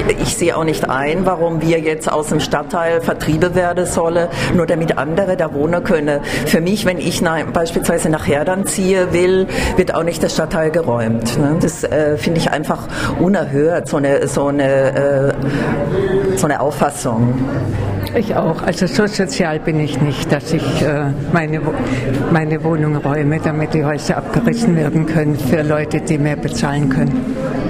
ich, ich sehe auch nicht ein, warum wir jetzt aus dem Stadtteil vertrieben werden sollen, nur damit andere da wohnen können. Für mich, wenn ich nach, beispielsweise nach Herdern ziehe will, wird auch nicht der Stadtteil geräumt. Ne? Das äh, finde ich einfach unerhört, so eine, so eine, äh, so eine Auffassung. Ich auch. Also so sozial bin ich nicht, dass ich äh, meine, meine Wohnung räume, damit die Häuser abgerissen werden können für Leute, die mehr bezahlen können.